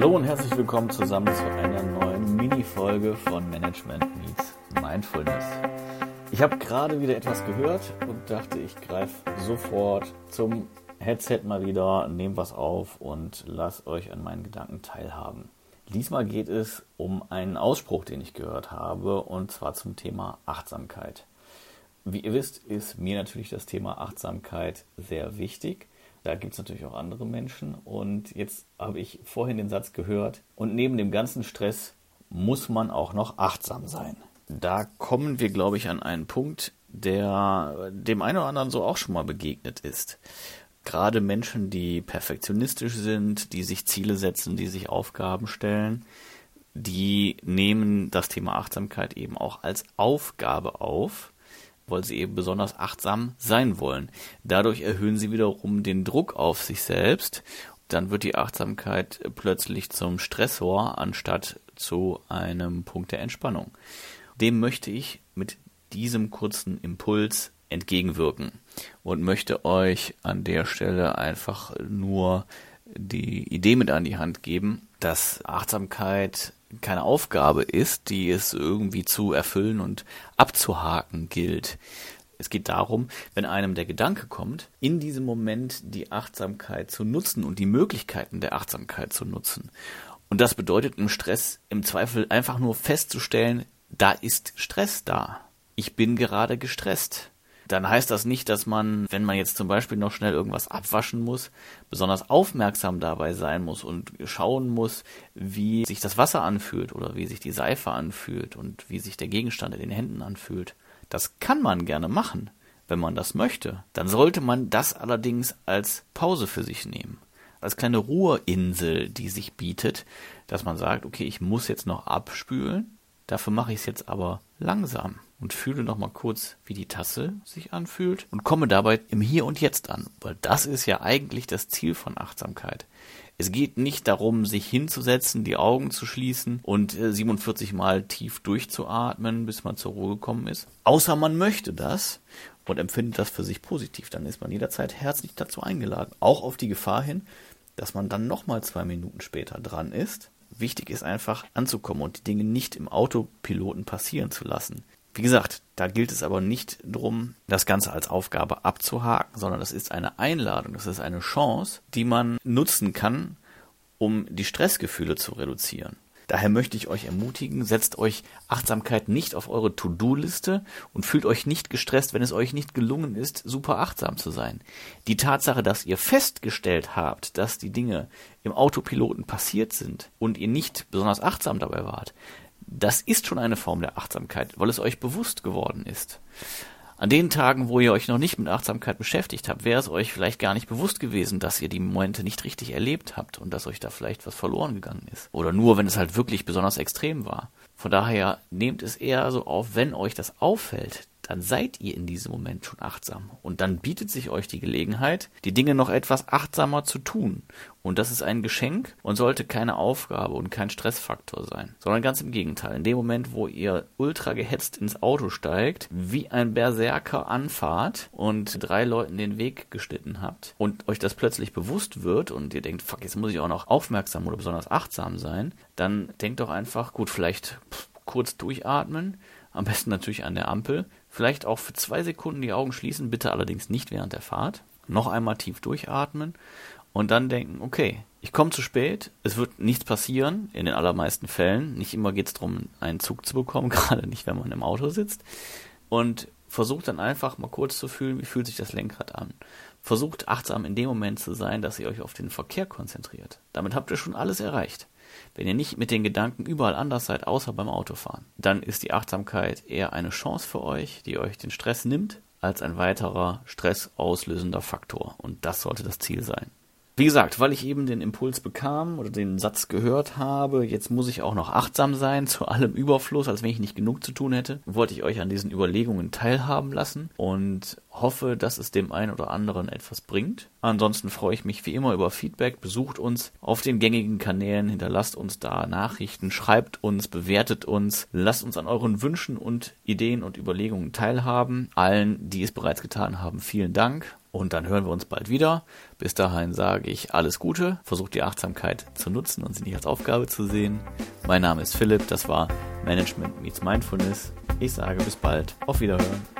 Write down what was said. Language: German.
Hallo und herzlich willkommen zusammen zu einer neuen Mini-Folge von Management Meets Mindfulness. Ich habe gerade wieder etwas gehört und dachte, ich greife sofort zum Headset mal wieder, nehme was auf und lasse euch an meinen Gedanken teilhaben. Diesmal geht es um einen Ausspruch, den ich gehört habe, und zwar zum Thema Achtsamkeit. Wie ihr wisst, ist mir natürlich das Thema Achtsamkeit sehr wichtig. Da gibt es natürlich auch andere Menschen. Und jetzt habe ich vorhin den Satz gehört, und neben dem ganzen Stress muss man auch noch achtsam sein. Da kommen wir, glaube ich, an einen Punkt, der dem einen oder anderen so auch schon mal begegnet ist. Gerade Menschen, die perfektionistisch sind, die sich Ziele setzen, die sich Aufgaben stellen, die nehmen das Thema Achtsamkeit eben auch als Aufgabe auf weil sie eben besonders achtsam sein wollen. Dadurch erhöhen sie wiederum den Druck auf sich selbst. Dann wird die Achtsamkeit plötzlich zum Stressor anstatt zu einem Punkt der Entspannung. Dem möchte ich mit diesem kurzen Impuls entgegenwirken und möchte euch an der Stelle einfach nur die Idee mit an die Hand geben, dass Achtsamkeit keine Aufgabe ist, die es irgendwie zu erfüllen und abzuhaken gilt. Es geht darum, wenn einem der Gedanke kommt, in diesem Moment die Achtsamkeit zu nutzen und die Möglichkeiten der Achtsamkeit zu nutzen. Und das bedeutet im Stress im Zweifel einfach nur festzustellen, da ist Stress da. Ich bin gerade gestresst dann heißt das nicht, dass man, wenn man jetzt zum Beispiel noch schnell irgendwas abwaschen muss, besonders aufmerksam dabei sein muss und schauen muss, wie sich das Wasser anfühlt oder wie sich die Seife anfühlt und wie sich der Gegenstand in den Händen anfühlt. Das kann man gerne machen, wenn man das möchte. Dann sollte man das allerdings als Pause für sich nehmen. Als kleine Ruheinsel, die sich bietet, dass man sagt, okay, ich muss jetzt noch abspülen, dafür mache ich es jetzt aber langsam und fühle nochmal kurz, wie die Tasse sich anfühlt und komme dabei im Hier und Jetzt an, weil das ist ja eigentlich das Ziel von Achtsamkeit. Es geht nicht darum, sich hinzusetzen, die Augen zu schließen und 47 äh, Mal tief durchzuatmen, bis man zur Ruhe gekommen ist. Außer man möchte das und empfindet das für sich positiv. Dann ist man jederzeit herzlich dazu eingeladen. Auch auf die Gefahr hin, dass man dann nochmal zwei Minuten später dran ist. Wichtig ist einfach anzukommen und die Dinge nicht im Autopiloten passieren zu lassen. Wie gesagt, da gilt es aber nicht darum, das Ganze als Aufgabe abzuhaken, sondern das ist eine Einladung, das ist eine Chance, die man nutzen kann, um die Stressgefühle zu reduzieren. Daher möchte ich euch ermutigen, setzt euch Achtsamkeit nicht auf eure To-Do-Liste und fühlt euch nicht gestresst, wenn es euch nicht gelungen ist, super achtsam zu sein. Die Tatsache, dass ihr festgestellt habt, dass die Dinge im Autopiloten passiert sind und ihr nicht besonders achtsam dabei wart, das ist schon eine Form der Achtsamkeit, weil es euch bewusst geworden ist. An den Tagen, wo ihr euch noch nicht mit Achtsamkeit beschäftigt habt, wäre es euch vielleicht gar nicht bewusst gewesen, dass ihr die Momente nicht richtig erlebt habt und dass euch da vielleicht was verloren gegangen ist. Oder nur, wenn es halt wirklich besonders extrem war. Von daher nehmt es eher so auf, wenn euch das auffällt, dann seid ihr in diesem Moment schon achtsam. Und dann bietet sich euch die Gelegenheit, die Dinge noch etwas achtsamer zu tun. Und das ist ein Geschenk und sollte keine Aufgabe und kein Stressfaktor sein, sondern ganz im Gegenteil. In dem Moment, wo ihr ultra gehetzt ins Auto steigt, wie ein Berserker anfahrt und drei Leuten den Weg geschnitten habt und euch das plötzlich bewusst wird und ihr denkt, fuck, jetzt muss ich auch noch aufmerksam oder besonders achtsam sein, dann denkt doch einfach, gut, vielleicht kurz durchatmen, am besten natürlich an der Ampel, Vielleicht auch für zwei Sekunden die Augen schließen, bitte allerdings nicht während der Fahrt. Noch einmal tief durchatmen und dann denken, okay, ich komme zu spät, es wird nichts passieren, in den allermeisten Fällen. Nicht immer geht es darum, einen Zug zu bekommen, gerade nicht, wenn man im Auto sitzt. Und versucht dann einfach mal kurz zu fühlen, wie fühlt sich das Lenkrad an. Versucht achtsam in dem Moment zu sein, dass ihr euch auf den Verkehr konzentriert. Damit habt ihr schon alles erreicht. Wenn ihr nicht mit den Gedanken überall anders seid, außer beim Autofahren, dann ist die Achtsamkeit eher eine Chance für euch, die euch den Stress nimmt, als ein weiterer stressauslösender Faktor. Und das sollte das Ziel sein. Wie gesagt, weil ich eben den Impuls bekam oder den Satz gehört habe, jetzt muss ich auch noch achtsam sein zu allem Überfluss, als wenn ich nicht genug zu tun hätte, wollte ich euch an diesen Überlegungen teilhaben lassen und hoffe, dass es dem einen oder anderen etwas bringt. Ansonsten freue ich mich wie immer über Feedback. Besucht uns auf den gängigen Kanälen, hinterlasst uns da Nachrichten, schreibt uns, bewertet uns, lasst uns an euren Wünschen und Ideen und Überlegungen teilhaben. Allen, die es bereits getan haben, vielen Dank. Und dann hören wir uns bald wieder. Bis dahin sage ich alles Gute, versucht die Achtsamkeit zu nutzen und sie nicht als Aufgabe zu sehen. Mein Name ist Philipp, das war Management Meets Mindfulness. Ich sage bis bald, auf Wiederhören.